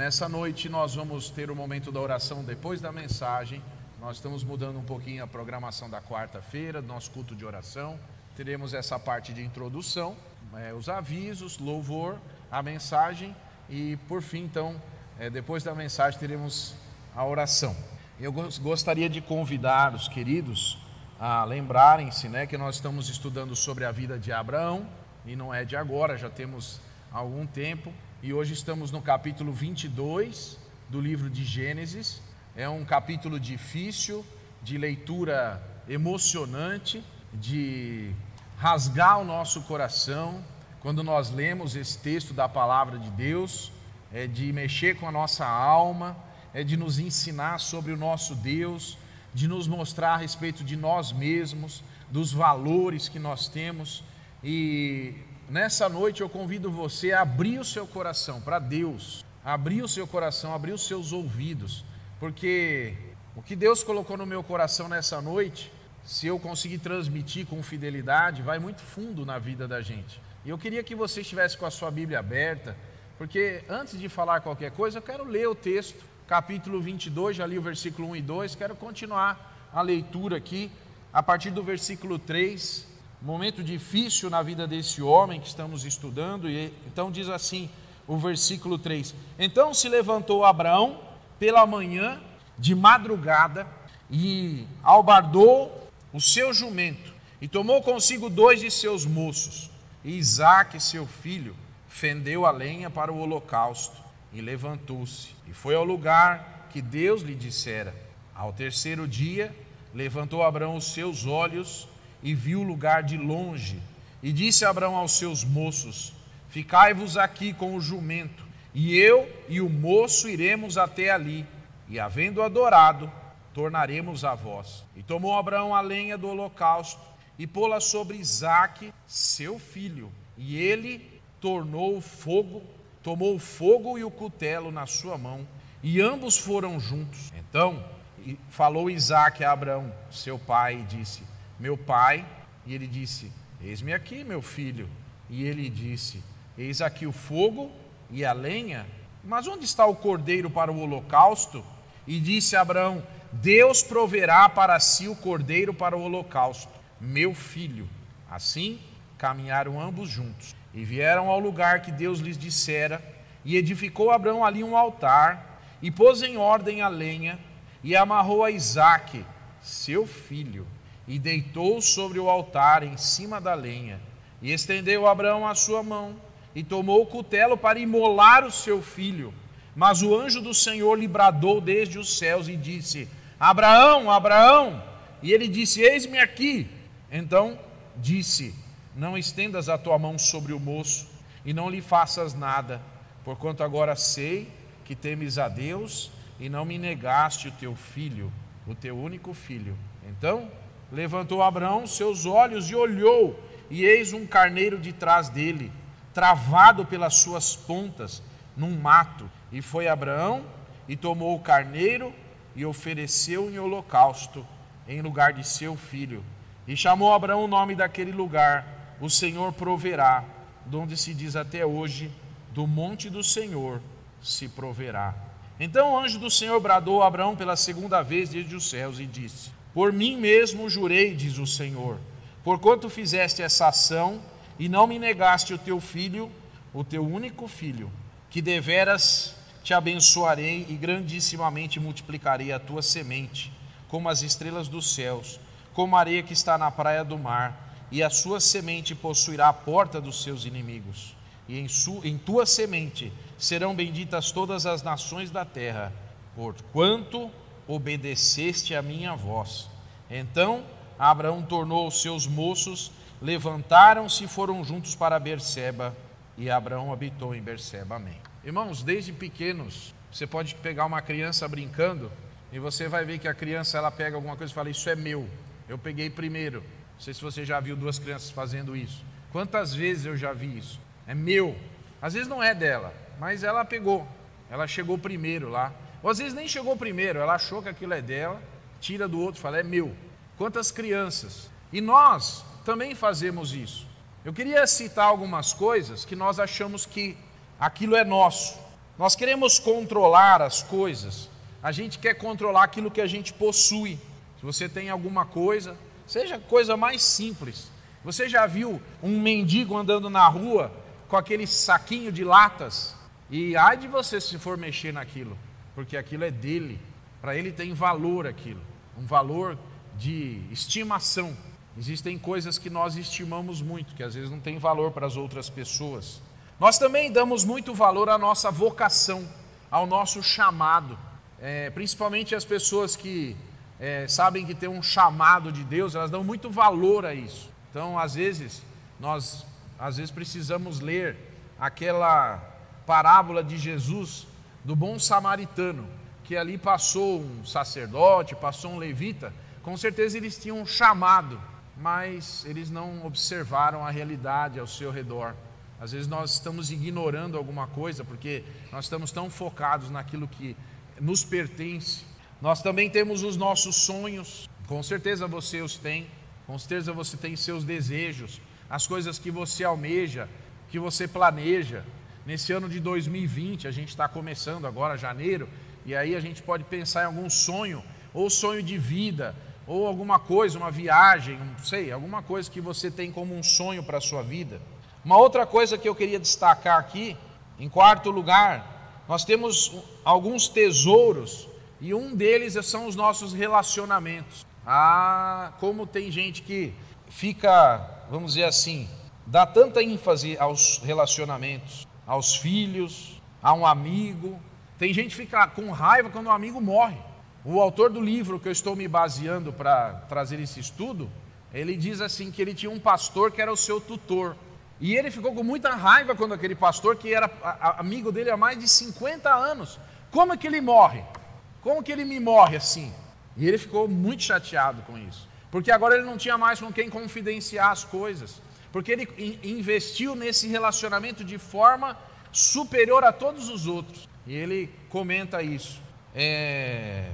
Nessa noite nós vamos ter o momento da oração depois da mensagem. Nós estamos mudando um pouquinho a programação da quarta-feira, do nosso culto de oração. Teremos essa parte de introdução, é, os avisos, louvor, a mensagem e, por fim, então, é, depois da mensagem, teremos a oração. Eu gostaria de convidar os queridos a lembrarem-se né, que nós estamos estudando sobre a vida de Abraão, e não é de agora, já temos algum tempo, e hoje estamos no capítulo 22 do livro de Gênesis. É um capítulo difícil, de leitura emocionante, de rasgar o nosso coração quando nós lemos esse texto da palavra de Deus, é de mexer com a nossa alma, é de nos ensinar sobre o nosso Deus, de nos mostrar a respeito de nós mesmos, dos valores que nós temos. E nessa noite eu convido você a abrir o seu coração para Deus, abrir o seu coração, abrir os seus ouvidos, porque o que Deus colocou no meu coração nessa noite, se eu conseguir transmitir com fidelidade, vai muito fundo na vida da gente. E eu queria que você estivesse com a sua Bíblia aberta, porque antes de falar qualquer coisa, eu quero ler o texto, capítulo 22, já li o versículo 1 e 2, quero continuar a leitura aqui, a partir do versículo 3, momento difícil na vida desse homem que estamos estudando, e então diz assim, o versículo 3: Então se levantou Abraão pela manhã, de madrugada, e albardou o seu jumento, e tomou consigo dois de seus moços, e Isaque, seu filho, fendeu a lenha para o holocausto, e levantou-se, e foi ao lugar que Deus lhe dissera. Ao terceiro dia, levantou Abraão os seus olhos e viu o lugar de longe. E disse Abraão aos seus moços: Ficai-vos aqui com o jumento, e eu e o moço iremos até ali, e havendo adorado, tornaremos a vós. E tomou Abraão a lenha do holocausto e pô-la sobre Isaque, seu filho, e ele tornou o fogo, tomou o fogo e o cutelo na sua mão, e ambos foram juntos. Então falou Isaque a Abraão, seu pai, e disse: Meu pai, e ele disse: Eis-me aqui, meu filho. E ele disse: Eis aqui o fogo e a lenha, mas onde está o cordeiro para o holocausto? E disse Abraão: Deus proverá para si o cordeiro para o holocausto, meu filho. Assim caminharam ambos juntos e vieram ao lugar que Deus lhes dissera, e edificou Abraão ali um altar, e pôs em ordem a lenha, e amarrou a Isaque, seu filho, e deitou sobre o altar em cima da lenha. E estendeu Abraão a sua mão, e tomou o cutelo para imolar o seu filho. Mas o anjo do Senhor lhe bradou desde os céus e disse: Abraão, Abraão! E ele disse: Eis-me aqui. Então disse: Não estendas a tua mão sobre o moço e não lhe faças nada, porquanto agora sei que temes a Deus e não me negaste o teu filho, o teu único filho. Então levantou Abraão seus olhos e olhou, e eis um carneiro de trás dele, travado pelas suas pontas, num mato. E foi Abraão e tomou o carneiro e ofereceu em holocausto em lugar de seu filho. E chamou Abraão o nome daquele lugar, o Senhor proverá, donde se diz até hoje, do monte do Senhor se proverá. Então o anjo do Senhor bradou a Abraão pela segunda vez desde os céus e disse: Por mim mesmo jurei, diz o Senhor, porquanto fizeste essa ação e não me negaste o teu filho, o teu único filho, que deveras te abençoarei e grandissimamente multiplicarei a tua semente, como as estrelas dos céus, como a areia que está na praia do mar, e a sua semente possuirá a porta dos seus inimigos. E em, su, em tua semente serão benditas todas as nações da terra, porquanto obedeceste a minha voz. Então Abraão tornou os seus moços, levantaram-se e foram juntos para Berseba, e Abraão habitou em Berseba. Amém. Irmãos, desde pequenos, você pode pegar uma criança brincando e você vai ver que a criança ela pega alguma coisa e fala: Isso é meu, eu peguei primeiro. Não sei se você já viu duas crianças fazendo isso. Quantas vezes eu já vi isso? É meu. Às vezes não é dela, mas ela pegou, ela chegou primeiro lá. Ou às vezes nem chegou primeiro, ela achou que aquilo é dela, tira do outro fala, é meu. Quantas crianças? E nós também fazemos isso. Eu queria citar algumas coisas que nós achamos que aquilo é nosso. Nós queremos controlar as coisas, a gente quer controlar aquilo que a gente possui. Se você tem alguma coisa, seja coisa mais simples. Você já viu um mendigo andando na rua com aquele saquinho de latas? E ai de você se for mexer naquilo, porque aquilo é dele. Para ele tem valor aquilo, um valor de estimação. Existem coisas que nós estimamos muito, que às vezes não tem valor para as outras pessoas. Nós também damos muito valor à nossa vocação, ao nosso chamado. É, principalmente as pessoas que é, sabem que tem um chamado de Deus, elas dão muito valor a isso. Então, às vezes, nós às vezes precisamos ler aquela parábola de Jesus do bom samaritano, que ali passou um sacerdote, passou um levita, com certeza eles tinham um chamado, mas eles não observaram a realidade ao seu redor. Às vezes nós estamos ignorando alguma coisa porque nós estamos tão focados naquilo que nos pertence. Nós também temos os nossos sonhos, com certeza você os tem, com certeza você tem seus desejos, as coisas que você almeja, que você planeja. Nesse ano de 2020, a gente está começando agora, janeiro, e aí a gente pode pensar em algum sonho, ou sonho de vida, ou alguma coisa, uma viagem, não sei, alguma coisa que você tem como um sonho para a sua vida. Uma outra coisa que eu queria destacar aqui, em quarto lugar, nós temos alguns tesouros e um deles são os nossos relacionamentos. Ah, como tem gente que fica, vamos dizer assim, dá tanta ênfase aos relacionamentos, aos filhos, a um amigo. Tem gente que fica com raiva quando um amigo morre. O autor do livro que eu estou me baseando para trazer esse estudo, ele diz assim que ele tinha um pastor que era o seu tutor. E ele ficou com muita raiva quando aquele pastor, que era amigo dele há mais de 50 anos, como é que ele morre? Como que ele me morre assim? E ele ficou muito chateado com isso, porque agora ele não tinha mais com quem confidenciar as coisas, porque ele investiu nesse relacionamento de forma superior a todos os outros. E ele comenta isso. É...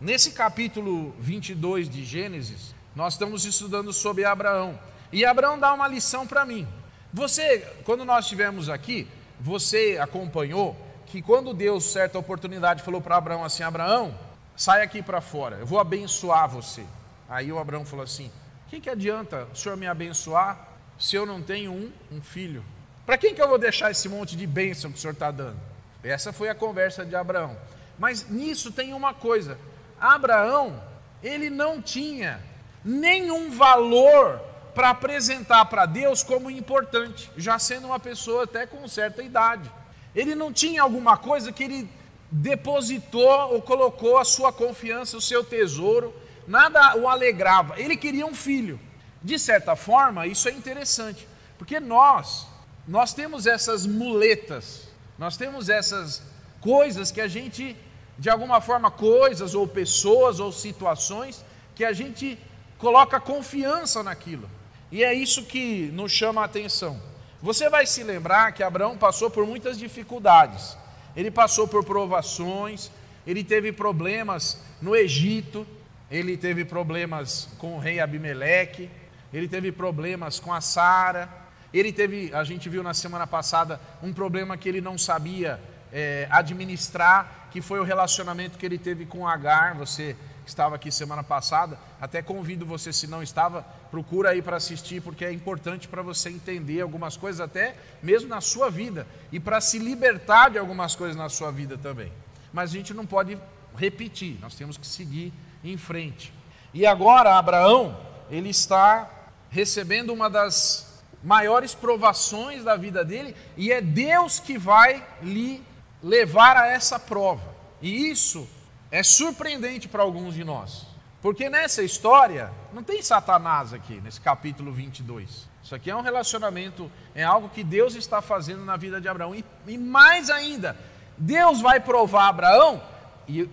Nesse capítulo 22 de Gênesis, nós estamos estudando sobre Abraão. E Abraão dá uma lição para mim. Você, quando nós estivemos aqui, você acompanhou que quando Deus, certa oportunidade, falou para Abraão assim: Abraão, sai aqui para fora, eu vou abençoar você. Aí o Abraão falou assim: O que, que adianta o senhor me abençoar se eu não tenho um, um filho? Para quem que eu vou deixar esse monte de bênção que o senhor está dando? Essa foi a conversa de Abraão. Mas nisso tem uma coisa: Abraão, ele não tinha nenhum valor para apresentar para Deus como importante, já sendo uma pessoa até com certa idade. Ele não tinha alguma coisa que ele depositou ou colocou a sua confiança, o seu tesouro, nada o alegrava. Ele queria um filho. De certa forma, isso é interessante, porque nós, nós temos essas muletas, nós temos essas coisas que a gente, de alguma forma, coisas ou pessoas ou situações que a gente coloca confiança naquilo. E é isso que nos chama a atenção. Você vai se lembrar que Abraão passou por muitas dificuldades. Ele passou por provações, ele teve problemas no Egito, ele teve problemas com o rei Abimeleque, ele teve problemas com a Sara, ele teve, a gente viu na semana passada, um problema que ele não sabia é, administrar, que foi o relacionamento que ele teve com Agar. Você estava aqui semana passada, até convido você, se não estava, procura aí para assistir, porque é importante para você entender algumas coisas, até mesmo na sua vida, e para se libertar de algumas coisas na sua vida também. Mas a gente não pode repetir, nós temos que seguir em frente. E agora, Abraão, ele está recebendo uma das maiores provações da vida dele, e é Deus que vai lhe levar a essa prova. E isso é surpreendente para alguns de nós. Porque nessa história, não tem Satanás aqui, nesse capítulo 22. Isso aqui é um relacionamento, é algo que Deus está fazendo na vida de Abraão. E, e mais ainda, Deus vai provar Abraão, e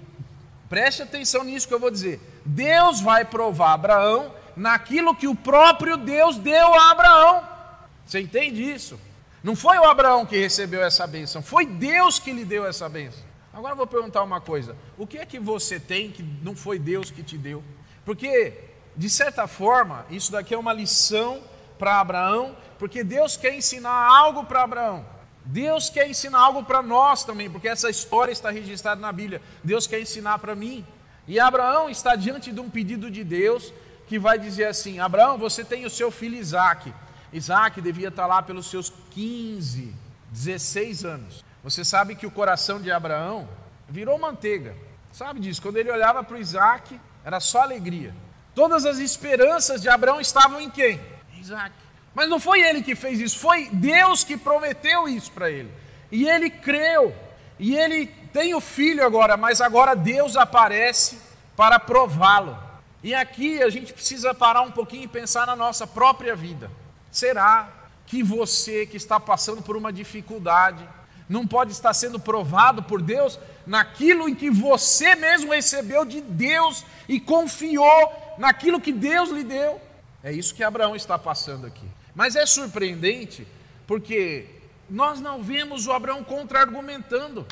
preste atenção nisso que eu vou dizer: Deus vai provar Abraão naquilo que o próprio Deus deu a Abraão. Você entende isso? Não foi o Abraão que recebeu essa bênção, foi Deus que lhe deu essa bênção. Agora eu vou perguntar uma coisa: o que é que você tem que não foi Deus que te deu? Porque, de certa forma, isso daqui é uma lição para Abraão, porque Deus quer ensinar algo para Abraão. Deus quer ensinar algo para nós também, porque essa história está registrada na Bíblia. Deus quer ensinar para mim. E Abraão está diante de um pedido de Deus que vai dizer assim: Abraão, você tem o seu filho Isaac. Isaac devia estar lá pelos seus 15, 16 anos. Você sabe que o coração de Abraão virou manteiga. Sabe disso? Quando ele olhava para o Isaac, era só alegria. Todas as esperanças de Abraão estavam em quem? Isaac. Mas não foi ele que fez isso, foi Deus que prometeu isso para ele. E ele creu. E ele tem o filho agora, mas agora Deus aparece para prová-lo. E aqui a gente precisa parar um pouquinho e pensar na nossa própria vida. Será que você que está passando por uma dificuldade não pode estar sendo provado por Deus naquilo em que você mesmo recebeu de Deus e confiou naquilo que Deus lhe deu? É isso que Abraão está passando aqui. Mas é surpreendente porque nós não vemos o Abraão contra-argumentando.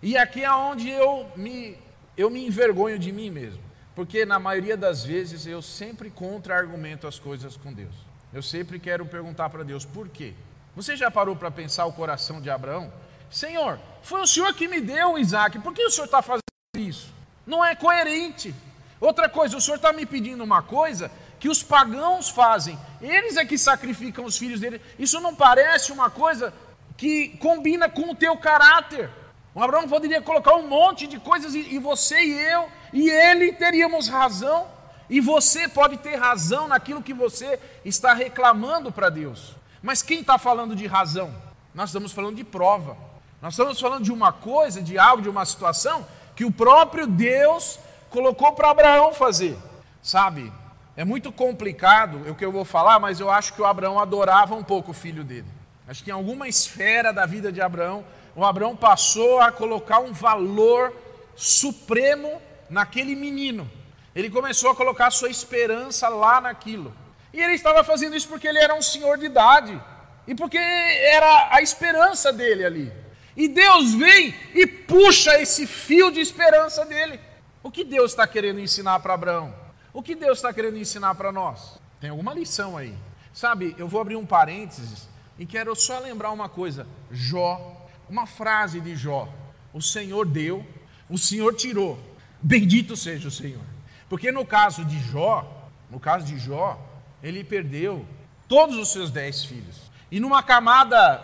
E aqui é onde eu me, eu me envergonho de mim mesmo. Porque na maioria das vezes eu sempre contra-argumento as coisas com Deus. Eu sempre quero perguntar para Deus por quê. Você já parou para pensar o coração de Abraão? Senhor, foi o Senhor que me deu Isaac, por que o Senhor está fazendo isso? Não é coerente. Outra coisa, o Senhor está me pedindo uma coisa que os pagãos fazem, eles é que sacrificam os filhos dele. Isso não parece uma coisa que combina com o teu caráter. O Abraão poderia colocar um monte de coisas e, e você e eu e ele teríamos razão. E você pode ter razão naquilo que você está reclamando para Deus. Mas quem está falando de razão? Nós estamos falando de prova. Nós estamos falando de uma coisa, de algo, de uma situação que o próprio Deus colocou para Abraão fazer. Sabe? É muito complicado o que eu vou falar, mas eu acho que o Abraão adorava um pouco o filho dele. Acho que em alguma esfera da vida de Abraão, o Abraão passou a colocar um valor supremo naquele menino. Ele começou a colocar sua esperança lá naquilo. E ele estava fazendo isso porque ele era um senhor de idade. E porque era a esperança dele ali. E Deus vem e puxa esse fio de esperança dele. O que Deus está querendo ensinar para Abraão? O que Deus está querendo ensinar para nós? Tem alguma lição aí. Sabe, eu vou abrir um parênteses e quero só lembrar uma coisa. Jó, uma frase de Jó: O Senhor deu, o Senhor tirou. Bendito seja o Senhor. Porque no caso de Jó, no caso de Jó, ele perdeu todos os seus dez filhos. E numa camada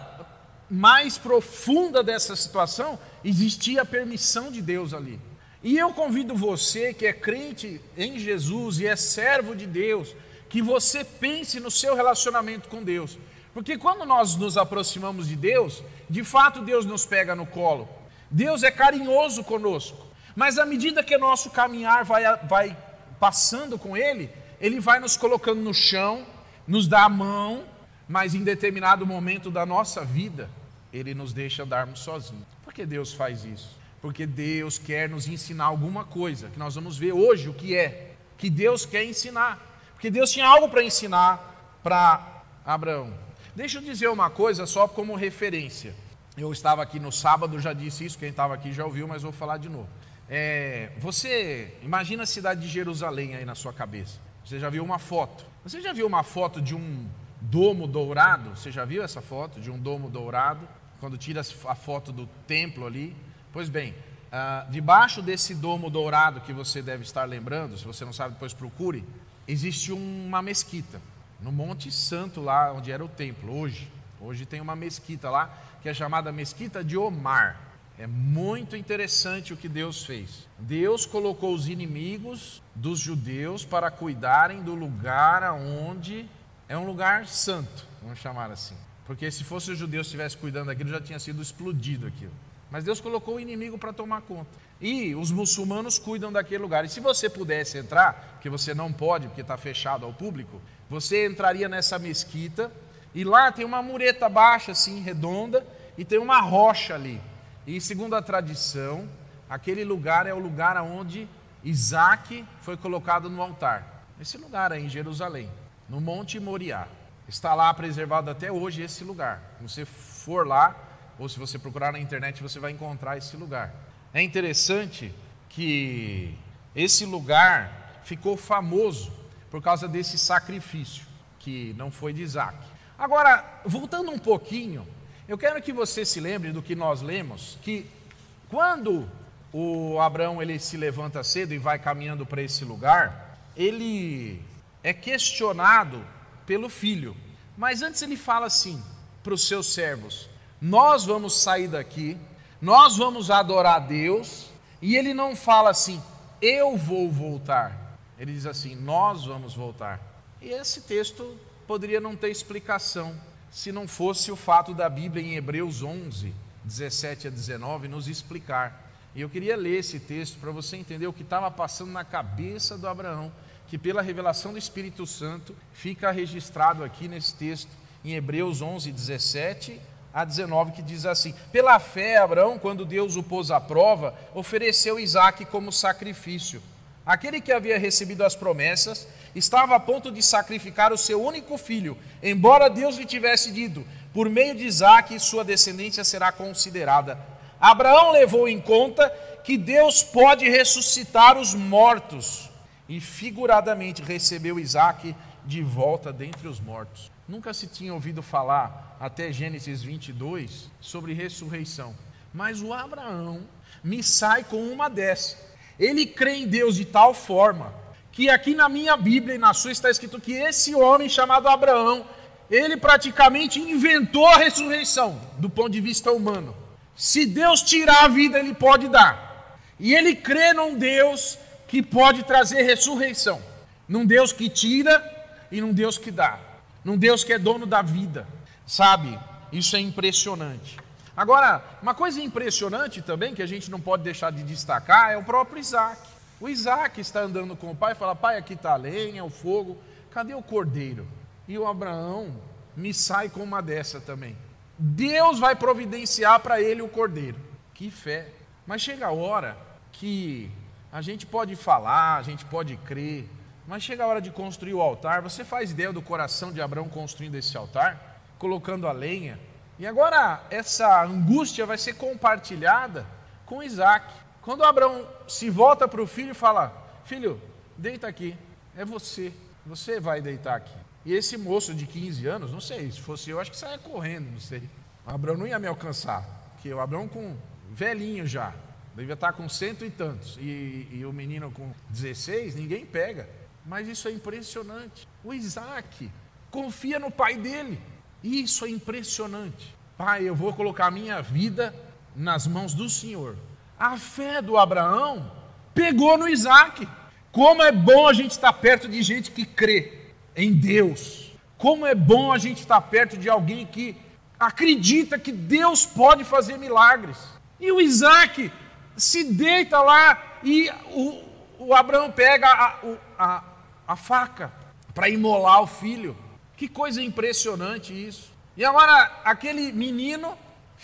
mais profunda dessa situação, existia a permissão de Deus ali. E eu convido você que é crente em Jesus e é servo de Deus, que você pense no seu relacionamento com Deus. Porque quando nós nos aproximamos de Deus, de fato Deus nos pega no colo. Deus é carinhoso conosco. Mas à medida que o nosso caminhar vai, vai passando com Ele, Ele vai nos colocando no chão, nos dá a mão, mas em determinado momento da nossa vida, Ele nos deixa darmos sozinhos. Por que Deus faz isso? Porque Deus quer nos ensinar alguma coisa, que nós vamos ver hoje o que é, que Deus quer ensinar. Porque Deus tinha algo para ensinar para Abraão. Deixa eu dizer uma coisa só como referência. Eu estava aqui no sábado, já disse isso, quem estava aqui já ouviu, mas vou falar de novo. É, você imagina a cidade de Jerusalém aí na sua cabeça. Você já viu uma foto? Você já viu uma foto de um domo dourado? Você já viu essa foto de um domo dourado? Quando tira a foto do templo ali. Pois bem, uh, debaixo desse domo dourado que você deve estar lembrando, se você não sabe, depois procure, existe uma mesquita no Monte Santo lá onde era o templo hoje. Hoje tem uma mesquita lá que é chamada Mesquita de Omar. É muito interessante o que Deus fez. Deus colocou os inimigos dos judeus para cuidarem do lugar aonde é um lugar santo, vamos chamar assim. Porque se fosse os judeus estivessem cuidando daquilo, já tinha sido explodido aquilo. Mas Deus colocou o inimigo para tomar conta. E os muçulmanos cuidam daquele lugar. E se você pudesse entrar, que você não pode, porque está fechado ao público, você entraria nessa mesquita e lá tem uma mureta baixa, assim, redonda, e tem uma rocha ali. E segundo a tradição, aquele lugar é o lugar onde Isaac foi colocado no altar. Esse lugar é em Jerusalém, no Monte Moriá. Está lá preservado até hoje esse lugar. Se você for lá, ou se você procurar na internet, você vai encontrar esse lugar. É interessante que esse lugar ficou famoso por causa desse sacrifício, que não foi de Isaac. Agora, voltando um pouquinho, Eu quero que você se lembre do que nós lemos, que quando o Abraão ele se levanta cedo e vai caminhando para esse lugar, ele é questionado pelo filho. Mas antes ele fala assim para os seus servos: Nós vamos sair daqui, nós vamos adorar a Deus, e ele não fala assim, eu vou voltar. Ele diz assim, nós vamos voltar. E esse texto poderia não ter explicação se não fosse o fato da Bíblia em Hebreus 11, 17 a 19 nos explicar. E eu queria ler esse texto para você entender o que estava passando na cabeça do Abraão, que pela revelação do Espírito Santo fica registrado aqui nesse texto em Hebreus 11, 17 a 19, que diz assim: Pela fé, Abraão, quando Deus o pôs à prova, ofereceu Isaac como sacrifício. Aquele que havia recebido as promessas estava a ponto de sacrificar o seu único filho, embora Deus lhe tivesse dito: Por meio de Isaac, sua descendência será considerada. Abraão levou em conta que Deus pode ressuscitar os mortos e, figuradamente, recebeu Isaac de volta dentre os mortos. Nunca se tinha ouvido falar, até Gênesis 22, sobre ressurreição. Mas o Abraão me sai com uma dessa. Ele crê em Deus de tal forma que aqui na minha Bíblia e na sua está escrito que esse homem chamado Abraão, ele praticamente inventou a ressurreição do ponto de vista humano. Se Deus tirar a vida, ele pode dar. E ele crê num Deus que pode trazer ressurreição, num Deus que tira e num Deus que dá num Deus que é dono da vida, sabe? Isso é impressionante. Agora, uma coisa impressionante também que a gente não pode deixar de destacar é o próprio Isaac. O Isaac está andando com o pai e fala: Pai, aqui está a lenha, o fogo, cadê o cordeiro? E o Abraão me sai com uma dessa também. Deus vai providenciar para ele o cordeiro. Que fé. Mas chega a hora que a gente pode falar, a gente pode crer, mas chega a hora de construir o altar. Você faz ideia do coração de Abraão construindo esse altar? Colocando a lenha. E agora essa angústia vai ser compartilhada com Isaac. Quando Abraão se volta para o filho e fala: Filho, deita aqui, é você, você vai deitar aqui. E esse moço de 15 anos, não sei, se fosse eu, acho que saia correndo, não sei. Abraão não ia me alcançar, porque o Abraão com velhinho já, devia estar com cento e tantos, e, e o menino com 16, ninguém pega. Mas isso é impressionante. O Isaac confia no pai dele. Isso é impressionante. Pai, eu vou colocar a minha vida nas mãos do Senhor. A fé do Abraão pegou no Isaac. Como é bom a gente estar perto de gente que crê em Deus. Como é bom a gente estar perto de alguém que acredita que Deus pode fazer milagres. E o Isaac se deita lá e o, o Abraão pega a, a, a faca para imolar o filho. Que coisa impressionante isso. E agora aquele menino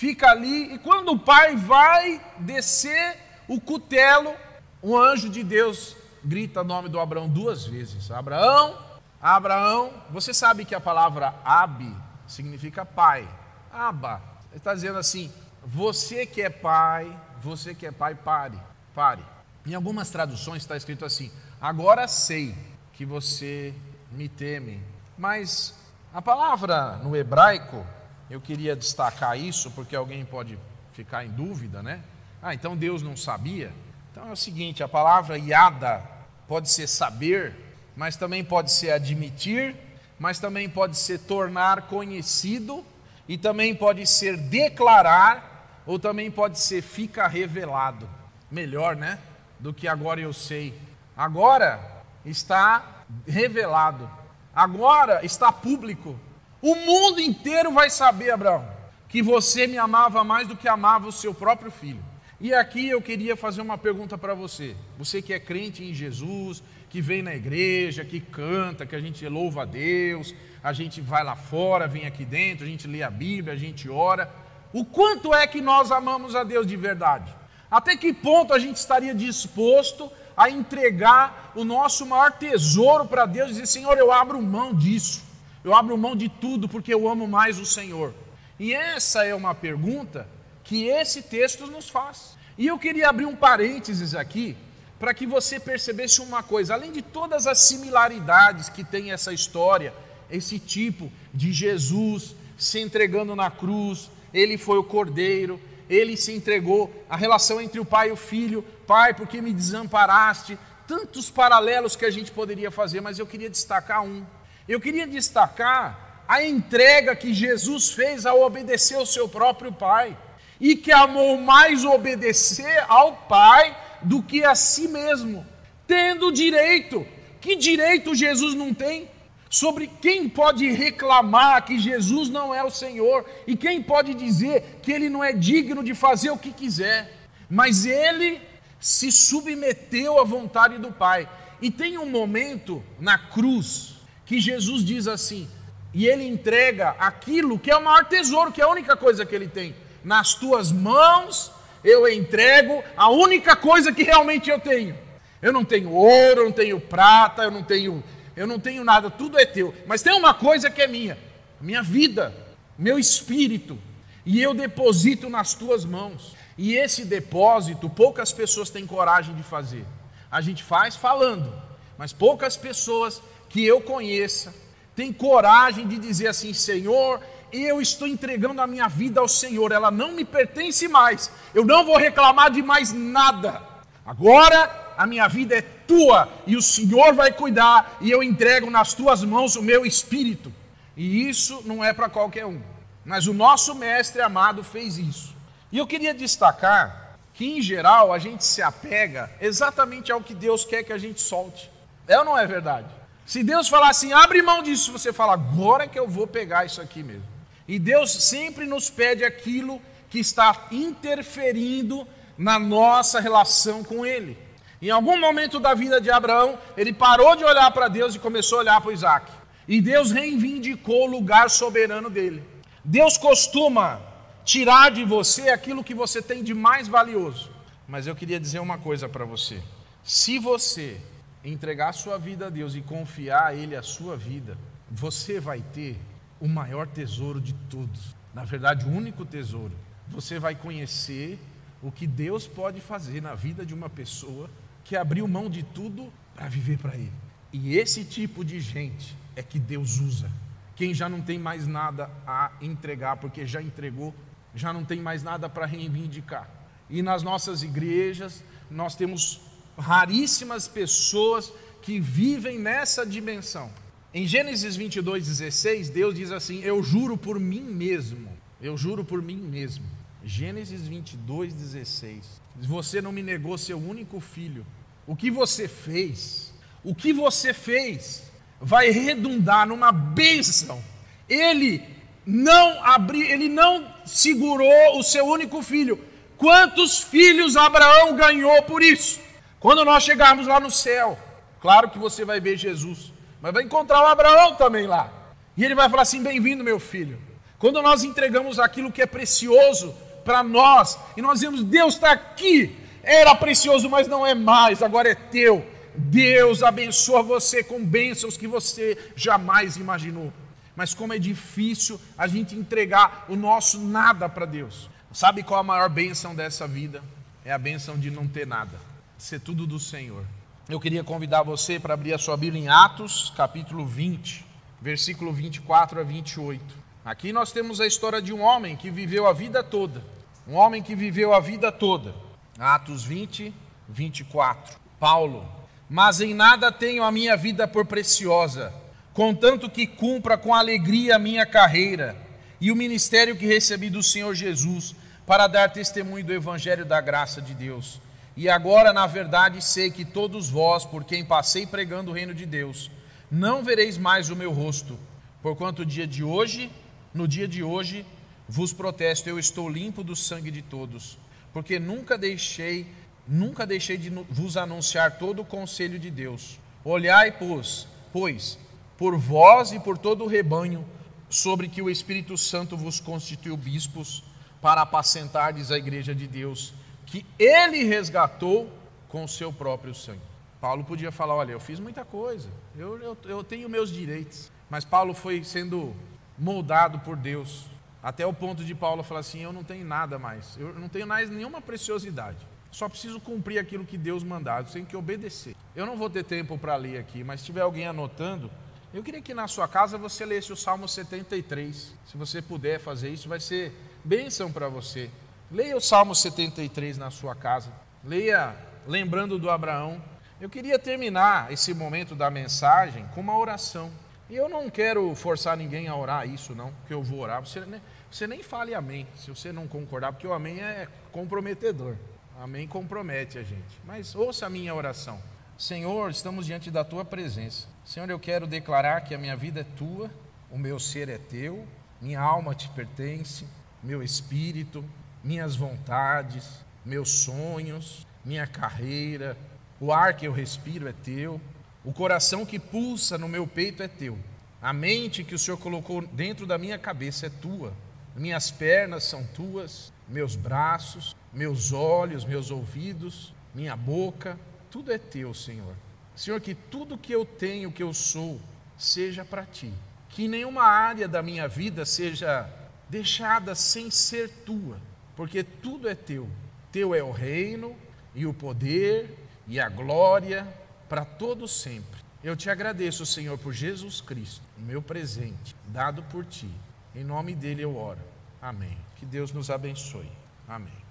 fica ali e quando o pai vai descer o cutelo, um anjo de Deus grita o nome do Abraão duas vezes. Abraão, Abraão, você sabe que a palavra Abi significa pai. Aba. Ele está dizendo assim: você que é pai, você que é pai, pare, pare. Em algumas traduções está escrito assim: agora sei que você me teme. Mas a palavra no hebraico, eu queria destacar isso porque alguém pode ficar em dúvida, né? Ah, então Deus não sabia? Então é o seguinte: a palavra yada pode ser saber, mas também pode ser admitir, mas também pode ser tornar conhecido, e também pode ser declarar, ou também pode ser fica revelado. Melhor, né? Do que agora eu sei. Agora está revelado, agora está público. O mundo inteiro vai saber, Abraão, que você me amava mais do que amava o seu próprio filho. E aqui eu queria fazer uma pergunta para você. Você que é crente em Jesus, que vem na igreja, que canta, que a gente louva a Deus, a gente vai lá fora, vem aqui dentro, a gente lê a Bíblia, a gente ora. O quanto é que nós amamos a Deus de verdade? Até que ponto a gente estaria disposto a entregar o nosso maior tesouro para Deus e dizer: Senhor, eu abro mão disso, eu abro mão de tudo porque eu amo mais o Senhor. E essa é uma pergunta que esse texto nos faz. E eu queria abrir um parênteses aqui para que você percebesse uma coisa: além de todas as similaridades que tem essa história, esse tipo de Jesus se entregando na cruz, ele foi o cordeiro, ele se entregou, a relação entre o pai e o filho, pai, porque me desamparaste, tantos paralelos que a gente poderia fazer, mas eu queria destacar um. Eu queria destacar a entrega que Jesus fez ao obedecer ao seu próprio pai e que amou mais obedecer ao pai do que a si mesmo, tendo direito. Que direito Jesus não tem? Sobre quem pode reclamar que Jesus não é o Senhor e quem pode dizer que ele não é digno de fazer o que quiser. Mas ele se submeteu à vontade do Pai. E tem um momento na cruz que Jesus diz assim, e ele entrega aquilo que é o maior tesouro, que é a única coisa que ele tem. Nas tuas mãos eu entrego a única coisa que realmente eu tenho. Eu não tenho ouro, eu não tenho prata, eu não tenho, eu não tenho nada, tudo é teu. Mas tem uma coisa que é minha, minha vida, meu espírito, e eu deposito nas tuas mãos. E esse depósito poucas pessoas têm coragem de fazer. A gente faz falando, mas poucas pessoas que eu conheça têm coragem de dizer assim: Senhor, eu estou entregando a minha vida ao Senhor, ela não me pertence mais, eu não vou reclamar de mais nada. Agora a minha vida é tua e o Senhor vai cuidar, e eu entrego nas tuas mãos o meu espírito. E isso não é para qualquer um, mas o nosso mestre amado fez isso. E eu queria destacar que, em geral, a gente se apega exatamente ao que Deus quer que a gente solte. É ou não é verdade? Se Deus falar assim, abre mão disso, você fala, agora que eu vou pegar isso aqui mesmo. E Deus sempre nos pede aquilo que está interferindo na nossa relação com Ele. Em algum momento da vida de Abraão, ele parou de olhar para Deus e começou a olhar para Isaac. E Deus reivindicou o lugar soberano dele. Deus costuma tirar de você aquilo que você tem de mais valioso. Mas eu queria dizer uma coisa para você: se você entregar a sua vida a Deus e confiar a Ele a sua vida, você vai ter o maior tesouro de todos. Na verdade, o único tesouro. Você vai conhecer o que Deus pode fazer na vida de uma pessoa que abriu mão de tudo para viver para Ele. E esse tipo de gente é que Deus usa. Quem já não tem mais nada a entregar, porque já entregou já não tem mais nada para reivindicar. E nas nossas igrejas, nós temos raríssimas pessoas que vivem nessa dimensão. Em Gênesis 22, 16, Deus diz assim: Eu juro por mim mesmo, eu juro por mim mesmo. Gênesis 22, 16. Você não me negou seu único filho. O que você fez, o que você fez, vai redundar numa bênção. Ele não abriu, ele não segurou o seu único filho. Quantos filhos Abraão ganhou por isso? Quando nós chegarmos lá no céu, claro que você vai ver Jesus, mas vai encontrar o Abraão também lá. E ele vai falar assim: Bem-vindo, meu filho. Quando nós entregamos aquilo que é precioso para nós, e nós dizemos: Deus está aqui, era precioso, mas não é mais, agora é teu. Deus abençoa você com bênçãos que você jamais imaginou mas como é difícil a gente entregar o nosso nada para Deus. Sabe qual a maior bênção dessa vida? É a bênção de não ter nada, ser tudo do Senhor. Eu queria convidar você para abrir a sua Bíblia em Atos, capítulo 20, versículo 24 a 28. Aqui nós temos a história de um homem que viveu a vida toda. Um homem que viveu a vida toda. Atos 20, 24. Paulo. Mas em nada tenho a minha vida por preciosa contanto que cumpra com alegria a minha carreira e o ministério que recebi do Senhor Jesus para dar testemunho do evangelho da graça de Deus. E agora, na verdade, sei que todos vós, por quem passei pregando o reino de Deus, não vereis mais o meu rosto, porquanto o dia de hoje, no dia de hoje, vos protesto, eu estou limpo do sangue de todos, porque nunca deixei, nunca deixei de vos anunciar todo o conselho de Deus. Olhai, pois, pois por vós e por todo o rebanho, sobre que o Espírito Santo vos constituiu bispos, para apacentardes a igreja de Deus, que ele resgatou com o seu próprio sangue. Paulo podia falar: olha, eu fiz muita coisa, eu, eu, eu tenho meus direitos. Mas Paulo foi sendo moldado por Deus, até o ponto de Paulo falar assim: eu não tenho nada mais, eu não tenho mais nenhuma preciosidade. Só preciso cumprir aquilo que Deus mandar, eu tenho que obedecer. Eu não vou ter tempo para ler aqui, mas se tiver alguém anotando, eu queria que na sua casa você lesse o Salmo 73. Se você puder fazer isso, vai ser bênção para você. Leia o Salmo 73 na sua casa. Leia lembrando do Abraão. Eu queria terminar esse momento da mensagem com uma oração. E eu não quero forçar ninguém a orar isso, não, porque eu vou orar. Você, você nem fale amém, se você não concordar, porque o amém é comprometedor. Amém compromete a gente. Mas ouça a minha oração. Senhor, estamos diante da tua presença. Senhor, eu quero declarar que a minha vida é tua, o meu ser é teu, minha alma te pertence, meu espírito, minhas vontades, meus sonhos, minha carreira, o ar que eu respiro é teu, o coração que pulsa no meu peito é teu, a mente que o Senhor colocou dentro da minha cabeça é tua, minhas pernas são tuas, meus braços, meus olhos, meus ouvidos, minha boca, tudo é teu, Senhor. Senhor, que tudo que eu tenho, que eu sou, seja para ti. Que nenhuma área da minha vida seja deixada sem ser tua, porque tudo é teu. Teu é o reino e o poder e a glória para todo sempre. Eu te agradeço, Senhor, por Jesus Cristo, o meu presente, dado por ti. Em nome dele eu oro. Amém. Que Deus nos abençoe. Amém.